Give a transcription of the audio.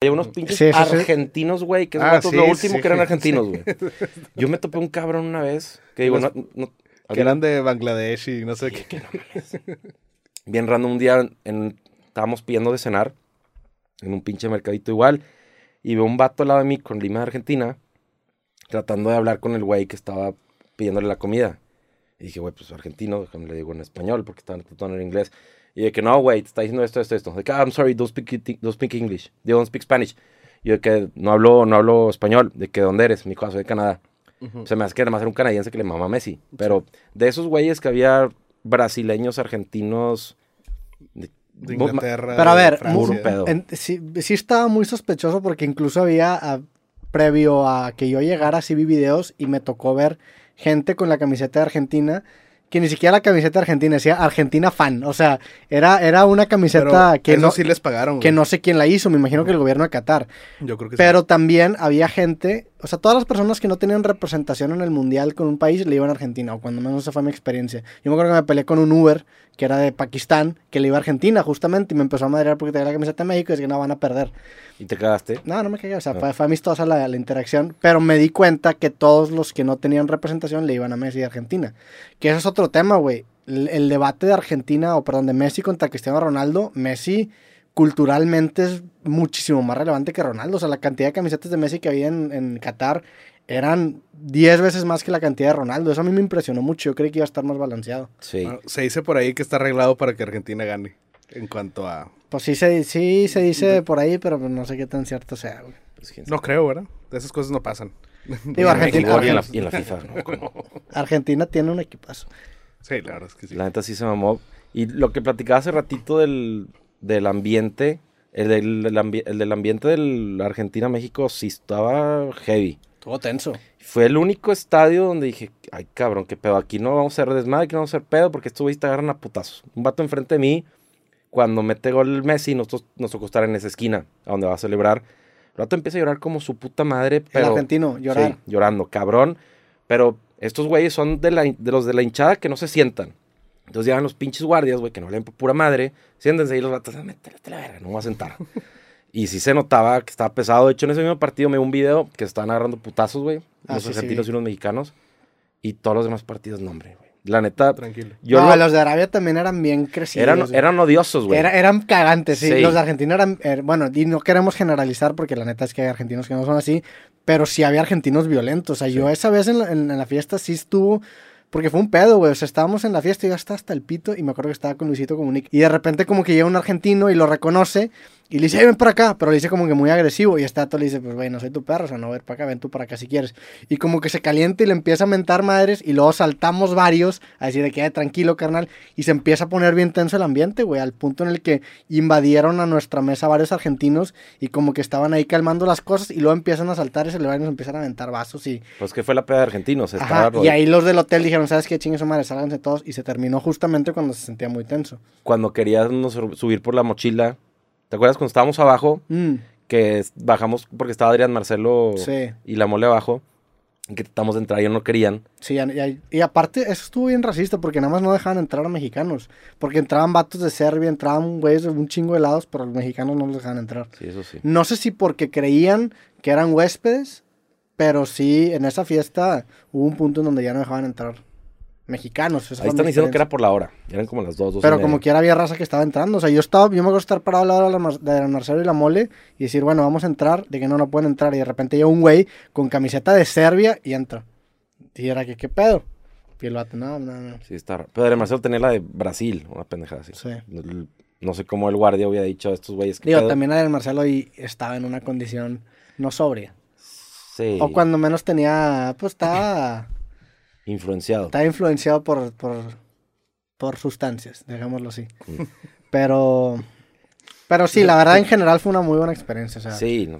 Hay unos pinches Sí, eso sí. argentinos, güey, que es Ah, lo sí, último que eran argentinos, güey. Yo me topé un cabrón una vez que digo, no, no- Que eran de Bangladesh y no sé qué. bien random un día en- estábamos pidiendo de cenar en un pinche mercadito igual y veo un vato al lado de mí con lima de Argentina tratando de hablar con el güey que estaba pidiéndole la comida. Y dije, güey, pues argentino, déjame le digo en español porque estaban tratando en inglés. Y de que no, güey, te está diciendo esto, esto, esto. De que, ah, I'm sorry, don't speak, don't speak English. They don't speak Spanish. Y yo de que no hablo, no hablo español. De que, ¿dónde eres? Mi hijo, soy de Canadá. Se me hace que además era un canadiense que le mama a Messi. Pero de esos güeyes que había brasileños, argentinos. de- De Inglaterra. Pero a ver, Francia. Puro pedo. En- sí, sí estaba muy sospechoso porque incluso había, ah, previo a que yo llegara, sí vi videos y me tocó ver gente con la camiseta de Argentina, que ni siquiera la camiseta Argentina, decía Argentina fan. O sea, era, era una camiseta Pero que, no, sí les pagaron. que güey. no sé quién la hizo, me imagino que el gobierno de Qatar. Yo creo que sí. Pero también había gente, o sea, todas las personas que no tenían representación en el mundial con un país le iban a Argentina, o cuando menos esa fue mi experiencia. Yo me acuerdo que me peleé con un Uber que era de Pakistán, que le iba a Argentina justamente, y me empezó a madrear porque tenía la camiseta de México y decía que no van a perder. Y te cagaste. No, no me cagué, o sea, No. fue, fue amistosa la, la interacción, pero me di cuenta que todos los que no tenían representación le iban a Messi de Argentina. Que eso es otro tema, güey. El, el debate de Argentina, o perdón, de Messi contra Cristiano Ronaldo, Messi culturalmente es muchísimo más relevante que Ronaldo. O sea, la cantidad de camisetas de Messi que había en, en Qatar eran 10 veces más que la cantidad de Ronaldo. Eso a mí me impresionó mucho. Yo creí que iba a estar más balanceado. Sí. Bueno, se dice por ahí que está arreglado para que Argentina gane. En cuanto a. Pues sí se, sí se dice por ahí, pero no sé qué tan cierto sea, güey. Pues. No creo, ¿verdad? Esas cosas no pasan. Digo, Y en Argentina, y en la, Argentina- y en la FIFA, ¿no? Argentina tiene un equipazo. Sí, la verdad es que sí. La neta sí se mamó. Y lo que platicaba hace ratito del, del ambiente, el del, del ambi- el del ambiente del Argentina-México sí estaba heavy. Estuvo tenso. Fue el único estadio donde dije, ay cabrón, qué pedo, aquí no vamos a hacer desmadre, aquí no vamos a hacer pedo, porque estos güeyes te agarran a putazos. Un vato enfrente de mí, cuando mete gol Messi, nosotros nos tocó estar en esa esquina, a donde va a celebrar. El vato empieza a llorar como su puta madre, pero... el argentino, llorar. Sí, llorando, cabrón. Pero estos güeyes son de, la, de los de la hinchada que no se sientan. Entonces llegan los pinches guardias, güey, que no leen por pura madre. Siéntense y los vatos, "Ah, métele a la verga, no me voy a sentar. y sí se notaba que estaba pesado. De hecho, en ese mismo partido me dio un video que estaban agarrando putazos, güey. Ah, los sí, argentinos sí. y los mexicanos. Y todos los demás partidos, no, hombre, güey. La neta, Tranquilo. yo no, lo- los de Arabia también eran bien crecidos. eran, güey. eran odiosos, güey. Era- eran cagantes, sí. Sí. Los de Argentina eran, er- bueno, y no queremos generalizar porque la neta es que hay argentinos que no son así, pero sí había argentinos violentos. O sea, yo esa vez en la, en- en la fiesta sí estuvo, porque fue un pedo, güey. O sea, estábamos en la fiesta y yo estaba hasta el pito y me acuerdo que estaba con Luisito Comunica. Y de repente como que llega un argentino y lo reconoce y le dice, "Ey, ven para acá, pero le dice como que muy agresivo y este dato le dice, pues güey, no soy tu perro, o sea, no, ven para acá, ven tú para acá si quieres. Y como que se calienta y le empieza a mentar madres y luego saltamos varios a decir de que "Eh, tranquilo, carnal. Y se empieza a poner bien tenso el ambiente, güey, al punto en el que invadieron a nuestra mesa varios argentinos y como que estaban ahí calmando las cosas y luego empiezan a saltar y se le van y nos empiezan a aventar vasos y... Pues que fue la peda de argentinos. Ajá, y ahí los del hotel dijeron, ¿sabes qué? Chingue su madre, sálganse todos. Y se terminó justamente cuando se sentía muy tenso. Cuando queríamos subir por la mochila. ¿Te acuerdas cuando estábamos abajo? Mm, que bajamos porque estaba Adrián Marcelo sí, y la mole abajo, y que tratamos de entrar y ellos no querían. sí. Y aparte, eso estuvo bien racista porque nada más no dejaban entrar a mexicanos. Porque entraban vatos de Serbia, entraban güeyes de un chingo de lados, pero los mexicanos no los dejaban entrar. Sí, eso sí. No sé si porque creían que eran huéspedes, pero sí, en esa fiesta hubo un punto en donde ya no dejaban entrar mexicanos. Ahí están diciendo que era por la hora. Eran como las dos, dos Pero como quiera había raza que estaba entrando. O sea, yo estaba, yo me acuerdo estar parado al lado de la, Marcelo y la Mole y decir, bueno, vamos a entrar, de que no, no pueden entrar. Y de repente llega un güey con camiseta de Serbia y entra. Y era que, ¿qué pedo? Y el vato, no, no, no. Sí, está raro. Pero Adrián Marcelo tenía la de Brasil, una pendejada así. Sí. El- No sé cómo el guardia hubiera dicho a estos güeyes que. Digo, también el Marcelo y estaba en una condición no sobria. Sí. O cuando menos tenía, pues estaba, Influenciado. estaba influenciado por, por, por sustancias, digámoslo así. Pero, pero sí, la verdad en general fue una muy buena experiencia. O sea, Sí, no-